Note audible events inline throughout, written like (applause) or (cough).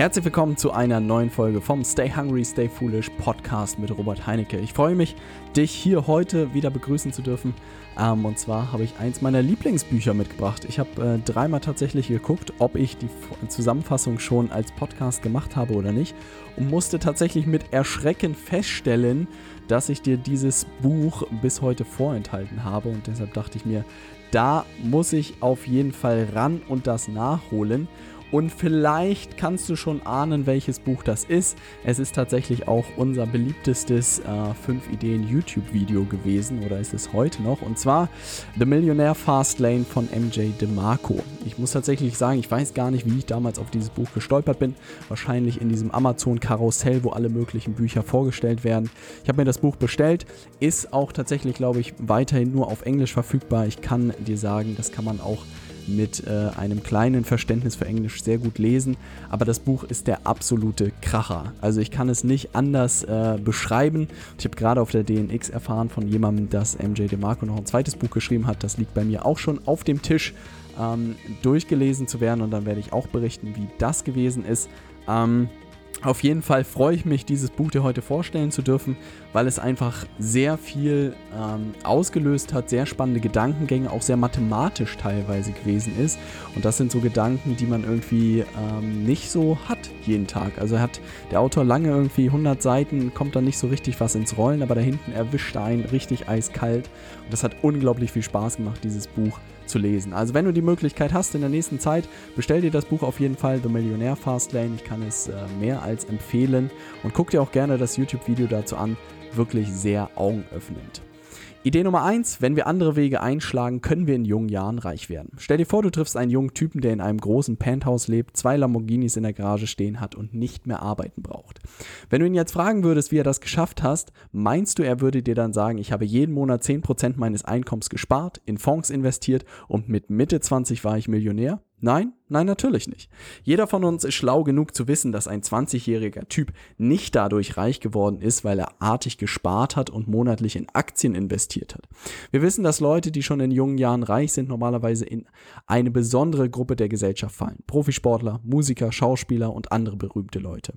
Herzlich willkommen zu einer neuen Folge vom Stay Hungry, Stay Foolish Podcast mit Robert Heinecke. Ich freue mich, dich hier heute wieder begrüßen zu dürfen. Ähm, und zwar habe ich eins meiner Lieblingsbücher mitgebracht. Ich habe äh, dreimal tatsächlich geguckt, ob ich die Zusammenfassung schon als Podcast gemacht habe oder nicht. Und musste tatsächlich mit Erschrecken feststellen, dass ich dir dieses Buch bis heute vorenthalten habe. Und deshalb dachte ich mir, da muss ich auf jeden Fall ran und das nachholen. Und vielleicht kannst du schon ahnen, welches Buch das ist. Es ist tatsächlich auch unser beliebtestes 5 äh, Ideen YouTube-Video gewesen oder ist es heute noch. Und zwar The Millionaire Fastlane von MJ DeMarco. Ich muss tatsächlich sagen, ich weiß gar nicht, wie ich damals auf dieses Buch gestolpert bin. Wahrscheinlich in diesem Amazon-Karussell, wo alle möglichen Bücher vorgestellt werden. Ich habe mir das Buch bestellt. Ist auch tatsächlich, glaube ich, weiterhin nur auf Englisch verfügbar. Ich kann dir sagen, das kann man auch mit äh, einem kleinen Verständnis für Englisch sehr gut lesen. Aber das Buch ist der absolute Kracher. Also ich kann es nicht anders äh, beschreiben. Ich habe gerade auf der DNX erfahren von jemandem, dass MJ DeMarco noch ein zweites Buch geschrieben hat. Das liegt bei mir auch schon auf dem Tisch, ähm, durchgelesen zu werden. Und dann werde ich auch berichten, wie das gewesen ist. Ähm, auf jeden Fall freue ich mich, dieses Buch dir heute vorstellen zu dürfen, weil es einfach sehr viel ähm, ausgelöst hat, sehr spannende Gedankengänge, auch sehr mathematisch teilweise gewesen ist. Und das sind so Gedanken, die man irgendwie ähm, nicht so hat jeden Tag. Also hat der Autor lange irgendwie 100 Seiten, kommt da nicht so richtig was ins Rollen, aber da hinten erwischt er einen richtig eiskalt. Und das hat unglaublich viel Spaß gemacht, dieses Buch zu lesen. Also wenn du die Möglichkeit hast in der nächsten Zeit, bestell dir das Buch auf jeden Fall, The Millionaire Fastlane. Ich kann es äh, mehr als empfehlen und guck dir auch gerne das YouTube-Video dazu an. Wirklich sehr augenöffnend. Idee Nummer 1, wenn wir andere Wege einschlagen, können wir in jungen Jahren reich werden. Stell dir vor, du triffst einen jungen Typen, der in einem großen Penthouse lebt, zwei Lamborghinis in der Garage stehen hat und nicht mehr arbeiten braucht. Wenn du ihn jetzt fragen würdest, wie er das geschafft hast, meinst du, er würde dir dann sagen, ich habe jeden Monat 10% meines Einkommens gespart, in Fonds investiert und mit Mitte 20 war ich Millionär? Nein, nein, natürlich nicht. Jeder von uns ist schlau genug zu wissen, dass ein 20-jähriger Typ nicht dadurch reich geworden ist, weil er artig gespart hat und monatlich in Aktien investiert hat. Wir wissen, dass Leute, die schon in jungen Jahren reich sind, normalerweise in eine besondere Gruppe der Gesellschaft fallen. Profisportler, Musiker, Schauspieler und andere berühmte Leute.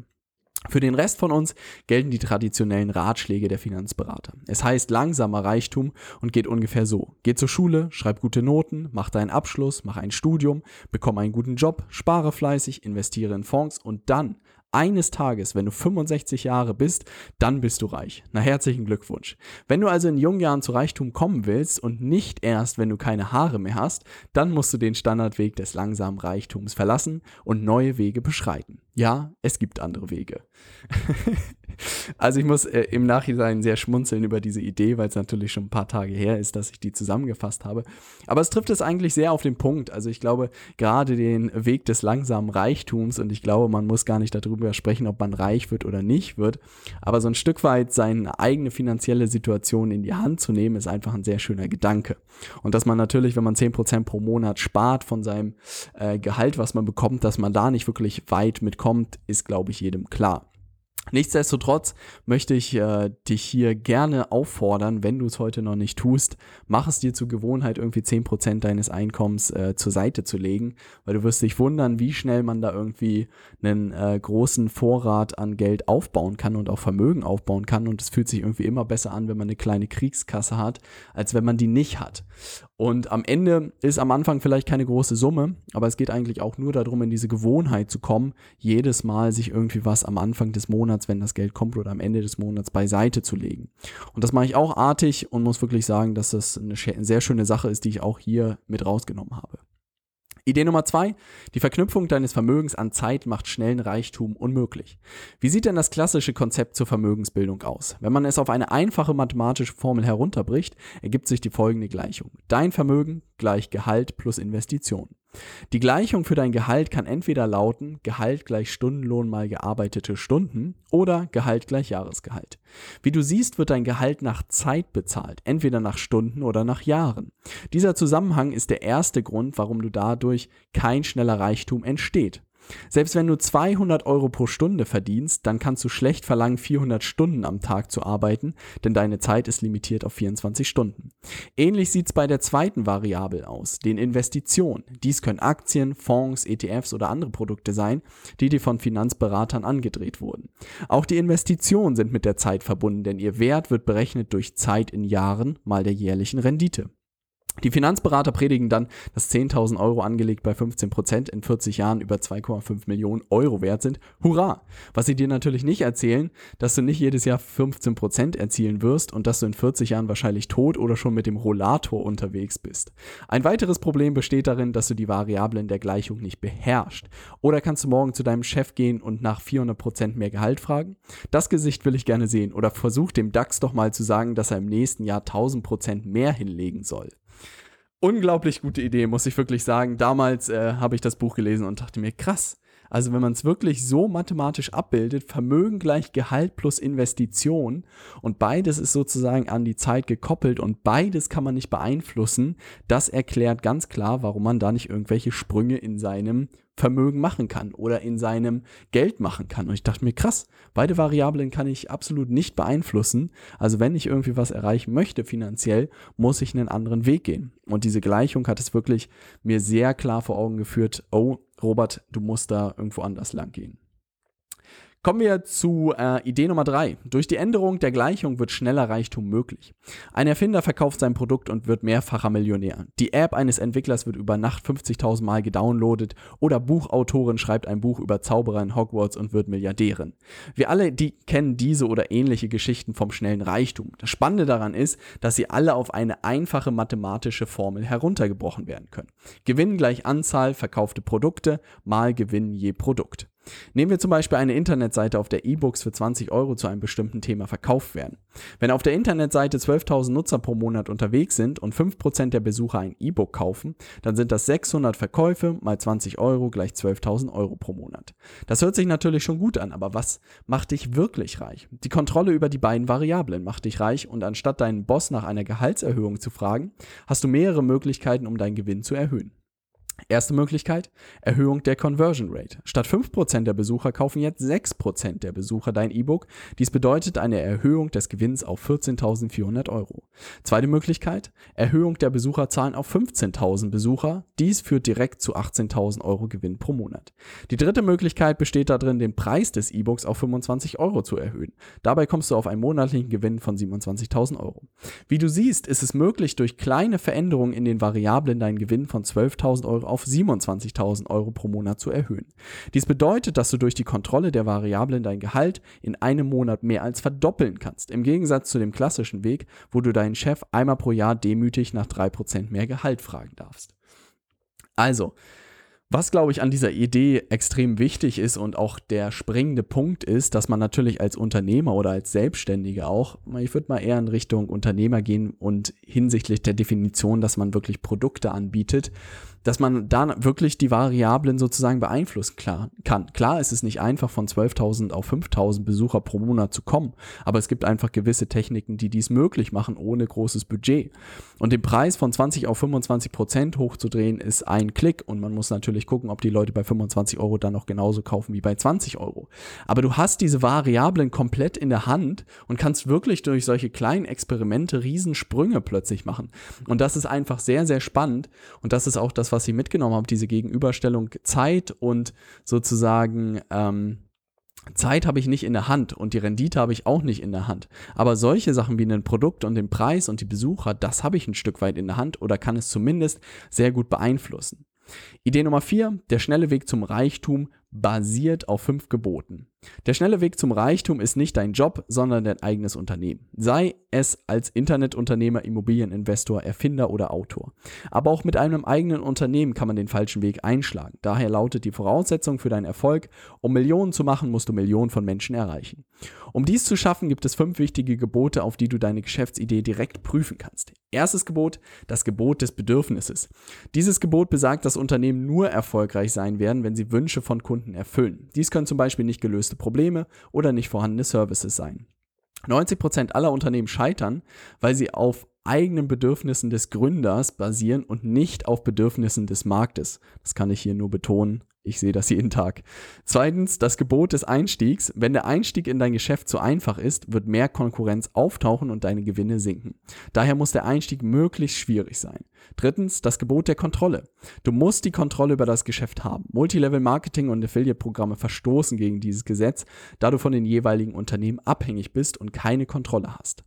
Für den Rest von uns gelten die traditionellen Ratschläge der Finanzberater. Es heißt langsamer Reichtum und geht ungefähr so. Geh zur Schule, schreib gute Noten, mach deinen Abschluss, mach ein Studium, bekomm einen guten Job, spare fleißig, investiere in Fonds und dann eines Tages, wenn du 65 Jahre bist, dann bist du reich. Na herzlichen Glückwunsch. Wenn du also in jungen Jahren zu Reichtum kommen willst und nicht erst, wenn du keine Haare mehr hast, dann musst du den Standardweg des langsamen Reichtums verlassen und neue Wege beschreiten. Ja, es gibt andere Wege. (laughs) also ich muss äh, im Nachhinein sehr schmunzeln über diese Idee, weil es natürlich schon ein paar Tage her ist, dass ich die zusammengefasst habe. Aber es trifft es eigentlich sehr auf den Punkt. Also ich glaube, gerade den Weg des langsamen Reichtums und ich glaube, man muss gar nicht darüber sprechen, ob man reich wird oder nicht wird. Aber so ein Stück weit seine eigene finanzielle Situation in die Hand zu nehmen, ist einfach ein sehr schöner Gedanke. Und dass man natürlich, wenn man 10% pro Monat spart von seinem äh, Gehalt, was man bekommt, dass man da nicht wirklich weit mit kommt, ist, glaube ich, jedem klar. Nichtsdestotrotz möchte ich äh, dich hier gerne auffordern, wenn du es heute noch nicht tust, mach es dir zur Gewohnheit, irgendwie 10% deines Einkommens äh, zur Seite zu legen, weil du wirst dich wundern, wie schnell man da irgendwie einen äh, großen Vorrat an Geld aufbauen kann und auch Vermögen aufbauen kann und es fühlt sich irgendwie immer besser an, wenn man eine kleine Kriegskasse hat, als wenn man die nicht hat. Und am Ende ist am Anfang vielleicht keine große Summe, aber es geht eigentlich auch nur darum, in diese Gewohnheit zu kommen, jedes Mal sich irgendwie was am Anfang des Monats, wenn das Geld kommt oder am Ende des Monats beiseite zu legen. Und das mache ich auch artig und muss wirklich sagen, dass das eine sehr schöne Sache ist, die ich auch hier mit rausgenommen habe. Idee Nummer zwei, die Verknüpfung deines Vermögens an Zeit macht schnellen Reichtum unmöglich. Wie sieht denn das klassische Konzept zur Vermögensbildung aus? Wenn man es auf eine einfache mathematische Formel herunterbricht, ergibt sich die folgende Gleichung. Dein Vermögen gleich Gehalt plus Investition. Die Gleichung für dein Gehalt kann entweder lauten Gehalt gleich Stundenlohn mal gearbeitete Stunden oder Gehalt gleich Jahresgehalt. Wie du siehst, wird dein Gehalt nach Zeit bezahlt, entweder nach Stunden oder nach Jahren. Dieser Zusammenhang ist der erste Grund, warum du dadurch kein schneller Reichtum entsteht. Selbst wenn du 200 Euro pro Stunde verdienst, dann kannst du schlecht verlangen, 400 Stunden am Tag zu arbeiten, denn deine Zeit ist limitiert auf 24 Stunden. Ähnlich sieht es bei der zweiten Variable aus, den Investitionen. Dies können Aktien, Fonds, ETFs oder andere Produkte sein, die dir von Finanzberatern angedreht wurden. Auch die Investitionen sind mit der Zeit verbunden, denn ihr Wert wird berechnet durch Zeit in Jahren mal der jährlichen Rendite. Die Finanzberater predigen dann, dass 10.000 Euro angelegt bei 15% in 40 Jahren über 2,5 Millionen Euro wert sind. Hurra! Was sie dir natürlich nicht erzählen, dass du nicht jedes Jahr 15% erzielen wirst und dass du in 40 Jahren wahrscheinlich tot oder schon mit dem Rollator unterwegs bist. Ein weiteres Problem besteht darin, dass du die Variablen der Gleichung nicht beherrschst. Oder kannst du morgen zu deinem Chef gehen und nach 400% mehr Gehalt fragen? Das Gesicht will ich gerne sehen. Oder versuch dem DAX doch mal zu sagen, dass er im nächsten Jahr 1000% mehr hinlegen soll unglaublich gute Idee, muss ich wirklich sagen. Damals äh, habe ich das Buch gelesen und dachte mir, krass. Also wenn man es wirklich so mathematisch abbildet, Vermögen gleich Gehalt plus Investition und beides ist sozusagen an die Zeit gekoppelt und beides kann man nicht beeinflussen, das erklärt ganz klar, warum man da nicht irgendwelche Sprünge in seinem Vermögen machen kann oder in seinem Geld machen kann. Und ich dachte mir, krass, beide Variablen kann ich absolut nicht beeinflussen. Also wenn ich irgendwie was erreichen möchte finanziell, muss ich einen anderen Weg gehen. Und diese Gleichung hat es wirklich mir sehr klar vor Augen geführt, oh, Robert, du musst da irgendwo anders lang gehen. Kommen wir zu äh, Idee Nummer drei. Durch die Änderung der Gleichung wird schneller Reichtum möglich. Ein Erfinder verkauft sein Produkt und wird mehrfacher Millionär. Die App eines Entwicklers wird über Nacht 50.000 Mal gedownloadet oder Buchautorin schreibt ein Buch über Zauberer in Hogwarts und wird Milliardärin. Wir alle die kennen diese oder ähnliche Geschichten vom schnellen Reichtum. Das Spannende daran ist, dass sie alle auf eine einfache mathematische Formel heruntergebrochen werden können. Gewinn gleich Anzahl verkaufte Produkte mal Gewinn je Produkt. Nehmen wir zum Beispiel eine Internetseite, auf der E-Books für 20 Euro zu einem bestimmten Thema verkauft werden. Wenn auf der Internetseite 12.000 Nutzer pro Monat unterwegs sind und 5% der Besucher ein E-Book kaufen, dann sind das 600 Verkäufe mal 20 Euro gleich 12.000 Euro pro Monat. Das hört sich natürlich schon gut an, aber was macht dich wirklich reich? Die Kontrolle über die beiden Variablen macht dich reich und anstatt deinen Boss nach einer Gehaltserhöhung zu fragen, hast du mehrere Möglichkeiten, um deinen Gewinn zu erhöhen. Erste Möglichkeit, Erhöhung der Conversion Rate. Statt 5% der Besucher kaufen jetzt 6% der Besucher dein E-Book. Dies bedeutet eine Erhöhung des Gewinns auf 14.400 Euro. Zweite Möglichkeit, Erhöhung der Besucherzahlen auf 15.000 Besucher. Dies führt direkt zu 18.000 Euro Gewinn pro Monat. Die dritte Möglichkeit besteht darin, den Preis des E-Books auf 25 Euro zu erhöhen. Dabei kommst du auf einen monatlichen Gewinn von 27.000 Euro. Wie du siehst, ist es möglich, durch kleine Veränderungen in den Variablen deinen Gewinn von 12.000 Euro auf 27.000 Euro pro Monat zu erhöhen. Dies bedeutet, dass du durch die Kontrolle der Variablen dein Gehalt in einem Monat mehr als verdoppeln kannst. Im Gegensatz zu dem klassischen Weg, wo du deinen Chef einmal pro Jahr demütig nach 3% mehr Gehalt fragen darfst. Also, was, glaube ich, an dieser Idee extrem wichtig ist und auch der springende Punkt ist, dass man natürlich als Unternehmer oder als Selbstständiger auch, ich würde mal eher in Richtung Unternehmer gehen und hinsichtlich der Definition, dass man wirklich Produkte anbietet, dass man da wirklich die Variablen sozusagen beeinflussen kann. Klar ist es nicht einfach, von 12.000 auf 5.000 Besucher pro Monat zu kommen, aber es gibt einfach gewisse Techniken, die dies möglich machen, ohne großes Budget. Und den Preis von 20 auf 25 Prozent hochzudrehen, ist ein Klick und man muss natürlich gucken, ob die Leute bei 25 Euro dann noch genauso kaufen wie bei 20 Euro. Aber du hast diese Variablen komplett in der Hand und kannst wirklich durch solche kleinen Experimente Riesensprünge plötzlich machen. Und das ist einfach sehr, sehr spannend und das ist auch das, was ich mitgenommen habe, diese Gegenüberstellung Zeit und sozusagen ähm, Zeit habe ich nicht in der Hand und die Rendite habe ich auch nicht in der Hand. Aber solche Sachen wie ein Produkt und den Preis und die Besucher, das habe ich ein Stück weit in der Hand oder kann es zumindest sehr gut beeinflussen. Idee Nummer vier: der schnelle Weg zum Reichtum basiert auf fünf Geboten. Der schnelle Weg zum Reichtum ist nicht dein Job, sondern dein eigenes Unternehmen. Sei es als Internetunternehmer, Immobilieninvestor, Erfinder oder Autor. Aber auch mit einem eigenen Unternehmen kann man den falschen Weg einschlagen. Daher lautet die Voraussetzung für deinen Erfolg, um Millionen zu machen, musst du Millionen von Menschen erreichen. Um dies zu schaffen, gibt es fünf wichtige Gebote, auf die du deine Geschäftsidee direkt prüfen kannst. Erstes Gebot, das Gebot des Bedürfnisses. Dieses Gebot besagt, dass Unternehmen nur erfolgreich sein werden, wenn sie Wünsche von Kunden erfüllen. Dies können zum Beispiel nicht gelöste Probleme oder nicht vorhandene Services sein. 90% aller Unternehmen scheitern, weil sie auf eigenen Bedürfnissen des Gründers basieren und nicht auf Bedürfnissen des Marktes. Das kann ich hier nur betonen. Ich sehe das jeden Tag. Zweitens, das Gebot des Einstiegs. Wenn der Einstieg in dein Geschäft zu einfach ist, wird mehr Konkurrenz auftauchen und deine Gewinne sinken. Daher muss der Einstieg möglichst schwierig sein. Drittens, das Gebot der Kontrolle. Du musst die Kontrolle über das Geschäft haben. Multilevel-Marketing und Affiliate-Programme verstoßen gegen dieses Gesetz, da du von den jeweiligen Unternehmen abhängig bist und keine Kontrolle hast.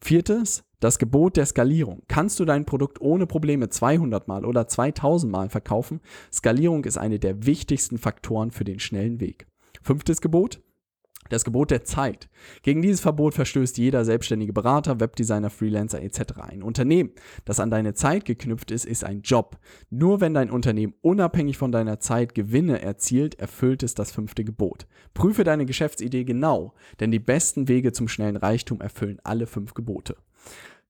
Viertes, das Gebot der Skalierung. Kannst du dein Produkt ohne Probleme 200 Mal oder 2000 Mal verkaufen? Skalierung ist eine der wichtigsten Faktoren für den schnellen Weg. Fünftes Gebot. Das Gebot der Zeit. Gegen dieses Verbot verstößt jeder selbstständige Berater, Webdesigner, Freelancer etc. Ein Unternehmen, das an deine Zeit geknüpft ist, ist ein Job. Nur wenn dein Unternehmen unabhängig von deiner Zeit Gewinne erzielt, erfüllt es das fünfte Gebot. Prüfe deine Geschäftsidee genau, denn die besten Wege zum schnellen Reichtum erfüllen alle fünf Gebote.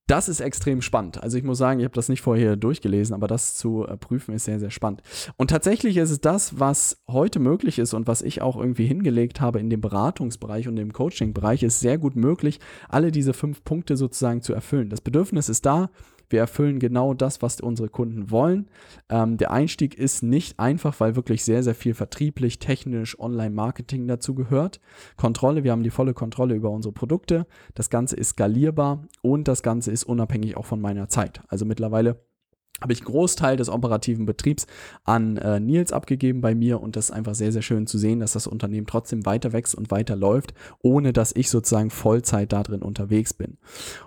Das ist extrem spannend. Also ich muss sagen, ich habe das nicht vorher durchgelesen, aber das zu äh, prüfen ist sehr, sehr spannend. Und tatsächlich ist es das, was heute möglich ist und was ich auch irgendwie hingelegt habe in dem Beratungsbereich und dem Coaching-Bereich, ist sehr gut möglich, alle diese fünf Punkte sozusagen zu erfüllen. Das Bedürfnis ist da, wir erfüllen genau das, was unsere Kunden wollen. Ähm, der Einstieg ist nicht einfach, weil wirklich sehr, sehr viel vertrieblich, technisch, Online-Marketing dazu gehört. Kontrolle, wir haben die volle Kontrolle über unsere Produkte. Das Ganze ist skalierbar und das Ganze ist unabhängig auch von meiner Zeit. Also mittlerweile habe ich Großteil des operativen Betriebs an äh, Nils abgegeben bei mir und das ist einfach sehr, sehr schön zu sehen, dass das Unternehmen trotzdem weiter wächst und weiter läuft, ohne dass ich sozusagen Vollzeit da drin unterwegs bin.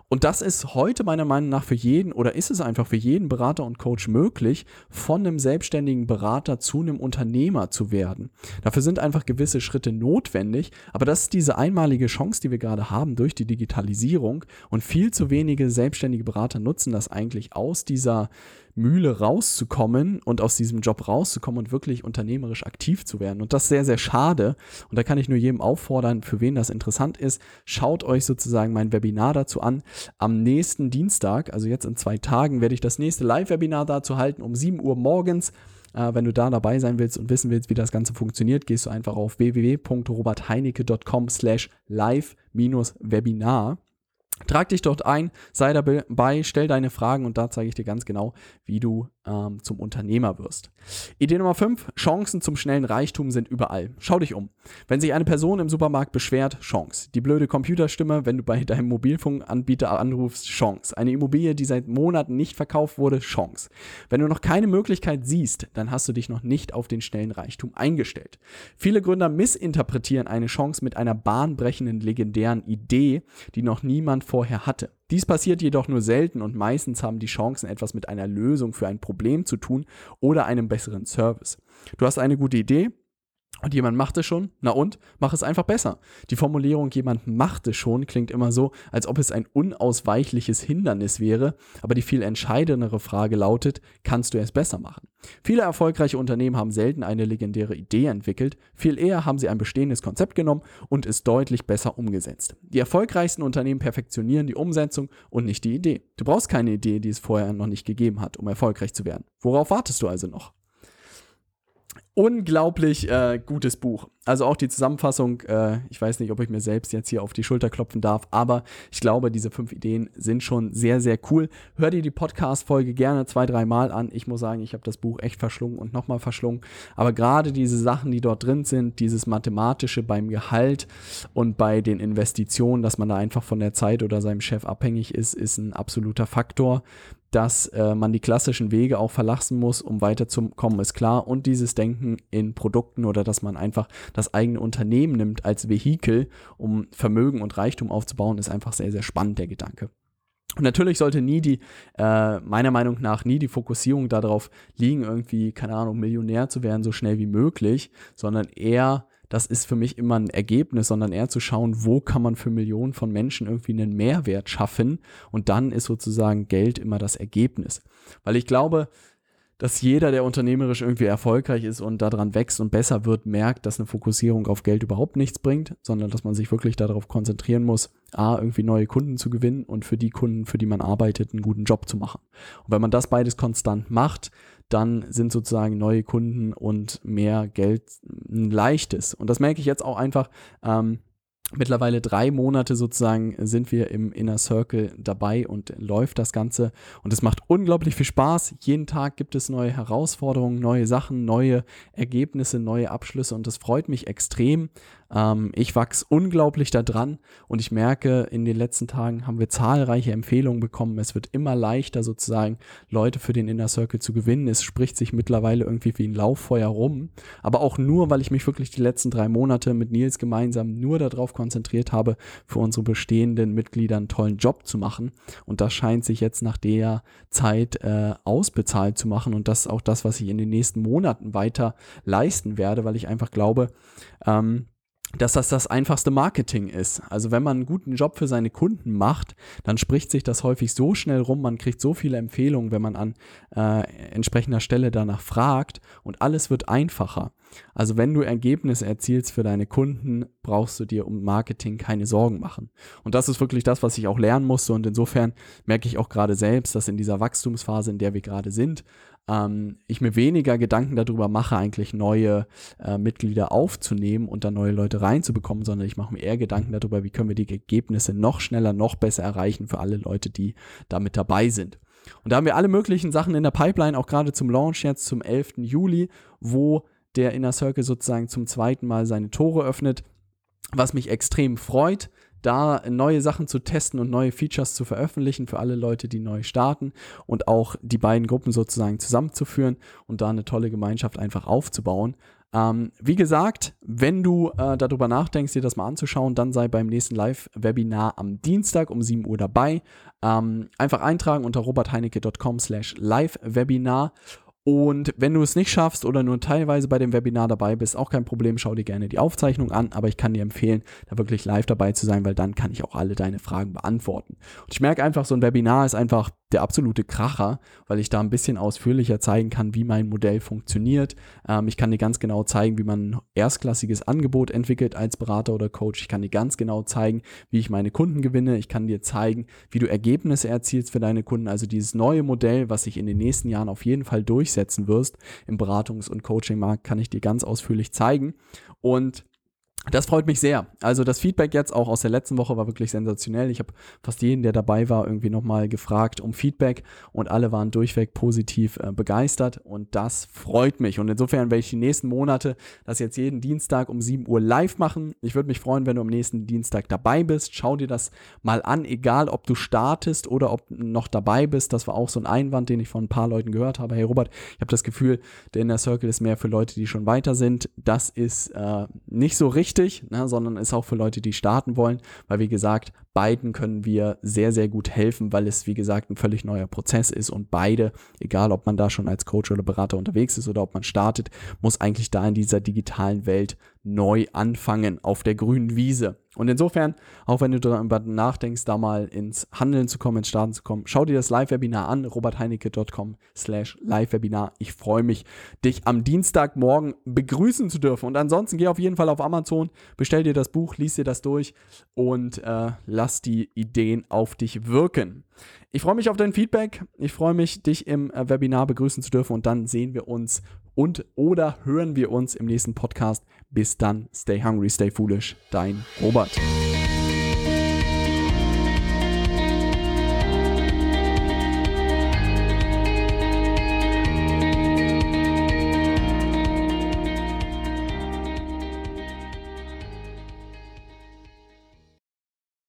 Und das ist heute meiner Meinung nach für jeden oder ist es einfach für jeden Berater und Coach möglich, von einem selbstständigen Berater zu einem Unternehmer zu werden. Dafür sind einfach gewisse Schritte notwendig, aber das ist diese einmalige Chance, die wir gerade haben durch die Digitalisierung und viel zu wenige selbstständige Berater nutzen das eigentlich aus dieser Mühle rauszukommen und aus diesem Job rauszukommen und wirklich unternehmerisch aktiv zu werden. Und das ist sehr, sehr schade. Und da kann ich nur jedem auffordern, für wen das interessant ist, schaut euch sozusagen mein Webinar dazu an. Am nächsten Dienstag, also jetzt in zwei Tagen, werde ich das nächste Live-Webinar dazu halten um 7 Uhr morgens. Äh, wenn du da dabei sein willst und wissen willst, wie das Ganze funktioniert, gehst du einfach auf www.robertheinecke.com slash live-webinar. Trag dich dort ein, sei dabei, stell deine Fragen und da zeige ich dir ganz genau, wie du ähm, zum Unternehmer wirst. Idee Nummer 5, Chancen zum schnellen Reichtum sind überall. Schau dich um. Wenn sich eine Person im Supermarkt beschwert, Chance. Die blöde Computerstimme, wenn du bei deinem Mobilfunkanbieter anrufst, Chance. Eine Immobilie, die seit Monaten nicht verkauft wurde, Chance. Wenn du noch keine Möglichkeit siehst, dann hast du dich noch nicht auf den schnellen Reichtum eingestellt. Viele Gründer missinterpretieren eine Chance mit einer bahnbrechenden, legendären Idee, die noch niemand vorher hatte. Dies passiert jedoch nur selten und meistens haben die Chancen etwas mit einer Lösung für ein Problem zu tun oder einem besseren Service. Du hast eine gute Idee, und jemand macht es schon, na und, mach es einfach besser. Die Formulierung jemand macht es schon klingt immer so, als ob es ein unausweichliches Hindernis wäre, aber die viel entscheidendere Frage lautet, kannst du es besser machen? Viele erfolgreiche Unternehmen haben selten eine legendäre Idee entwickelt, viel eher haben sie ein bestehendes Konzept genommen und es deutlich besser umgesetzt. Die erfolgreichsten Unternehmen perfektionieren die Umsetzung und nicht die Idee. Du brauchst keine Idee, die es vorher noch nicht gegeben hat, um erfolgreich zu werden. Worauf wartest du also noch? Unglaublich äh, gutes Buch. Also auch die Zusammenfassung, äh, ich weiß nicht, ob ich mir selbst jetzt hier auf die Schulter klopfen darf, aber ich glaube, diese fünf Ideen sind schon sehr, sehr cool. Hör dir die Podcast-Folge gerne zwei, dreimal an. Ich muss sagen, ich habe das Buch echt verschlungen und nochmal verschlungen. Aber gerade diese Sachen, die dort drin sind, dieses Mathematische beim Gehalt und bei den Investitionen, dass man da einfach von der Zeit oder seinem Chef abhängig ist, ist ein absoluter Faktor dass äh, man die klassischen Wege auch verlassen muss, um weiterzukommen, ist klar. Und dieses Denken in Produkten oder dass man einfach das eigene Unternehmen nimmt als Vehikel, um Vermögen und Reichtum aufzubauen, ist einfach sehr, sehr spannend, der Gedanke. Und natürlich sollte nie die, äh, meiner Meinung nach, nie die Fokussierung darauf liegen, irgendwie, keine Ahnung, Millionär zu werden, so schnell wie möglich, sondern eher das ist für mich immer ein Ergebnis, sondern eher zu schauen, wo kann man für Millionen von Menschen irgendwie einen Mehrwert schaffen und dann ist sozusagen Geld immer das Ergebnis. Weil ich glaube, dass jeder, der unternehmerisch irgendwie erfolgreich ist und daran wächst und besser wird, merkt, dass eine Fokussierung auf Geld überhaupt nichts bringt, sondern dass man sich wirklich darauf konzentrieren muss, A, irgendwie neue Kunden zu gewinnen und für die Kunden, für die man arbeitet, einen guten Job zu machen. Und wenn man das beides konstant macht, dann sind sozusagen neue Kunden und mehr Geld ein leichtes. Und das merke ich jetzt auch einfach. Ähm, Mittlerweile drei Monate sozusagen sind wir im Inner Circle dabei und läuft das Ganze. Und es macht unglaublich viel Spaß. Jeden Tag gibt es neue Herausforderungen, neue Sachen, neue Ergebnisse, neue Abschlüsse und das freut mich extrem. Ähm, ich wachse unglaublich daran und ich merke, in den letzten Tagen haben wir zahlreiche Empfehlungen bekommen. Es wird immer leichter sozusagen Leute für den Inner Circle zu gewinnen. Es spricht sich mittlerweile irgendwie wie ein Lauffeuer rum. Aber auch nur, weil ich mich wirklich die letzten drei Monate mit Nils gemeinsam nur darauf konzentriert habe, für unsere bestehenden Mitglieder einen tollen Job zu machen. Und das scheint sich jetzt nach der Zeit äh, ausbezahlt zu machen. Und das ist auch das, was ich in den nächsten Monaten weiter leisten werde, weil ich einfach glaube, ähm, dass das das einfachste Marketing ist. Also wenn man einen guten Job für seine Kunden macht, dann spricht sich das häufig so schnell rum, man kriegt so viele Empfehlungen, wenn man an äh, entsprechender Stelle danach fragt und alles wird einfacher. Also wenn du Ergebnisse erzielst für deine Kunden, brauchst du dir um Marketing keine Sorgen machen. Und das ist wirklich das, was ich auch lernen musste und insofern merke ich auch gerade selbst, dass in dieser Wachstumsphase, in der wir gerade sind, ähm, ich mir weniger Gedanken darüber mache, eigentlich neue äh, Mitglieder aufzunehmen und dann neue Leute reinzubekommen, sondern ich mache mir eher Gedanken darüber, wie können wir die Ergebnisse noch schneller, noch besser erreichen für alle Leute, die da mit dabei sind. Und da haben wir alle möglichen Sachen in der Pipeline, auch gerade zum Launch jetzt zum 11. Juli, wo der Inner Circle sozusagen zum zweiten Mal seine Tore öffnet, was mich extrem freut da neue Sachen zu testen und neue Features zu veröffentlichen für alle Leute, die neu starten und auch die beiden Gruppen sozusagen zusammenzuführen und da eine tolle Gemeinschaft einfach aufzubauen. Ähm, wie gesagt, wenn du äh, darüber nachdenkst, dir das mal anzuschauen, dann sei beim nächsten Live-Webinar am Dienstag um 7 Uhr dabei. Ähm, einfach eintragen unter robertheinecke.com slash live-Webinar und wenn du es nicht schaffst oder nur teilweise bei dem Webinar dabei bist, auch kein Problem, schau dir gerne die Aufzeichnung an, aber ich kann dir empfehlen, da wirklich live dabei zu sein, weil dann kann ich auch alle deine Fragen beantworten. Und ich merke einfach, so ein Webinar ist einfach der absolute Kracher, weil ich da ein bisschen ausführlicher zeigen kann, wie mein Modell funktioniert. Ähm, ich kann dir ganz genau zeigen, wie man ein erstklassiges Angebot entwickelt als Berater oder Coach. Ich kann dir ganz genau zeigen, wie ich meine Kunden gewinne. Ich kann dir zeigen, wie du Ergebnisse erzielst für deine Kunden. Also dieses neue Modell, was sich in den nächsten Jahren auf jeden Fall durchsetzen wirst im Beratungs- und Coachingmarkt, kann ich dir ganz ausführlich zeigen. Und das freut mich sehr. Also das Feedback jetzt auch aus der letzten Woche war wirklich sensationell. Ich habe fast jeden, der dabei war, irgendwie nochmal gefragt um Feedback und alle waren durchweg positiv äh, begeistert und das freut mich. Und insofern werde ich die nächsten Monate das jetzt jeden Dienstag um 7 Uhr live machen. Ich würde mich freuen, wenn du am nächsten Dienstag dabei bist. Schau dir das mal an, egal ob du startest oder ob du noch dabei bist. Das war auch so ein Einwand, den ich von ein paar Leuten gehört habe. Hey Robert, ich habe das Gefühl, der Inner Circle ist mehr für Leute, die schon weiter sind. Das ist äh, nicht so richtig wichtig, ne, sondern ist auch für Leute, die starten wollen, weil wie gesagt, beiden können wir sehr, sehr gut helfen, weil es wie gesagt ein völlig neuer Prozess ist und beide, egal ob man da schon als Coach oder Berater unterwegs ist oder ob man startet, muss eigentlich da in dieser digitalen Welt neu anfangen auf der grünen Wiese. Und insofern, auch wenn du darüber nachdenkst, da mal ins Handeln zu kommen, ins Starten zu kommen, schau dir das Live-Webinar an, robertheinecke.com slash Live-Webinar. Ich freue mich, dich am Dienstagmorgen begrüßen zu dürfen. Und ansonsten geh auf jeden Fall auf Amazon, bestell dir das Buch, lies dir das durch und äh, lass die Ideen auf dich wirken. Ich freue mich auf dein Feedback. Ich freue mich, dich im äh, Webinar begrüßen zu dürfen und dann sehen wir uns und oder hören wir uns im nächsten Podcast. Bis dann, stay hungry, stay foolish, dein Robert.